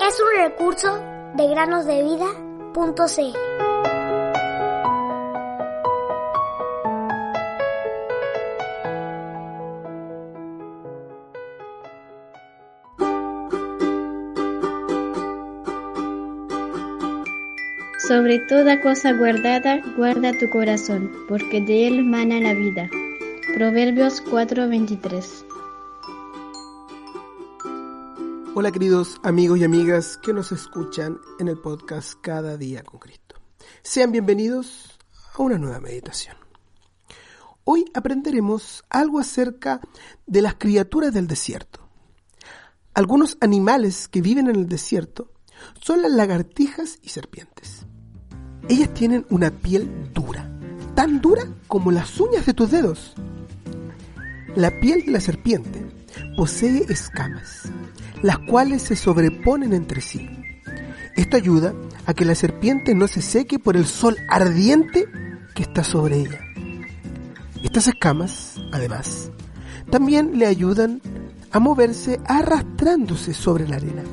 Es un recurso de granosdevida.cl. Sobre toda cosa guardada, guarda tu corazón, porque de él mana la vida. Proverbios 4:23 Hola queridos amigos y amigas que nos escuchan en el podcast Cada día con Cristo. Sean bienvenidos a una nueva meditación. Hoy aprenderemos algo acerca de las criaturas del desierto. Algunos animales que viven en el desierto son las lagartijas y serpientes. Ellas tienen una piel dura, tan dura como las uñas de tus dedos. La piel de la serpiente posee escamas, las cuales se sobreponen entre sí. Esto ayuda a que la serpiente no se seque por el sol ardiente que está sobre ella. Estas escamas, además, también le ayudan a moverse arrastrándose sobre la arena.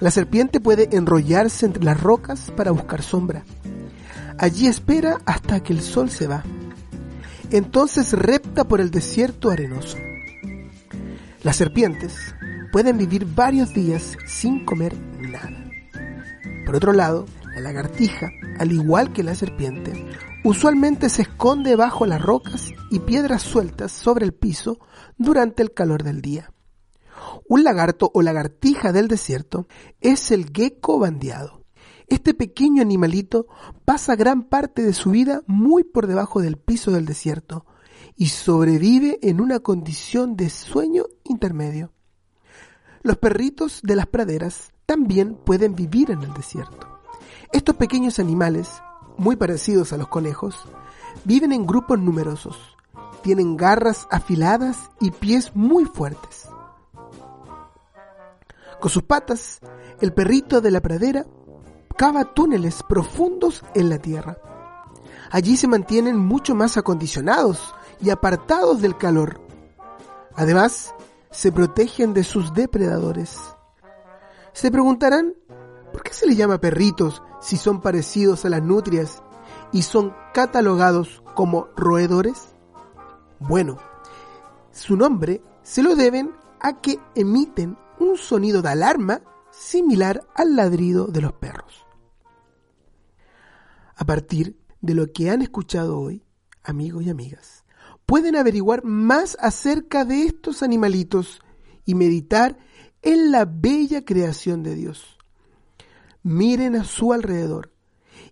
La serpiente puede enrollarse entre las rocas para buscar sombra. Allí espera hasta que el sol se va. Entonces repta por el desierto arenoso. Las serpientes pueden vivir varios días sin comer nada. Por otro lado, la lagartija, al igual que la serpiente, usualmente se esconde bajo las rocas y piedras sueltas sobre el piso durante el calor del día. Un lagarto o lagartija del desierto es el gecko bandeado. Este pequeño animalito pasa gran parte de su vida muy por debajo del piso del desierto y sobrevive en una condición de sueño intermedio. Los perritos de las praderas también pueden vivir en el desierto. Estos pequeños animales, muy parecidos a los conejos, viven en grupos numerosos. Tienen garras afiladas y pies muy fuertes. Con sus patas, el perrito de la pradera cava túneles profundos en la tierra. Allí se mantienen mucho más acondicionados y apartados del calor. Además, se protegen de sus depredadores. Se preguntarán, ¿por qué se les llama perritos si son parecidos a las nutrias y son catalogados como roedores? Bueno, su nombre se lo deben a que emiten un sonido de alarma similar al ladrido de los perros. A partir de lo que han escuchado hoy, amigos y amigas, pueden averiguar más acerca de estos animalitos y meditar en la bella creación de Dios. Miren a su alrededor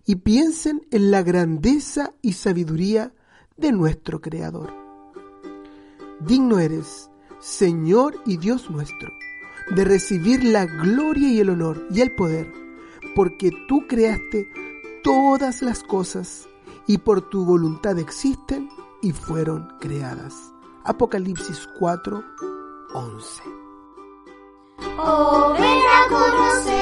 y piensen en la grandeza y sabiduría de nuestro Creador. Digno eres, Señor y Dios nuestro de recibir la gloria y el honor y el poder, porque tú creaste todas las cosas y por tu voluntad existen y fueron creadas. Apocalipsis 4, 11. Oh, ven a conocer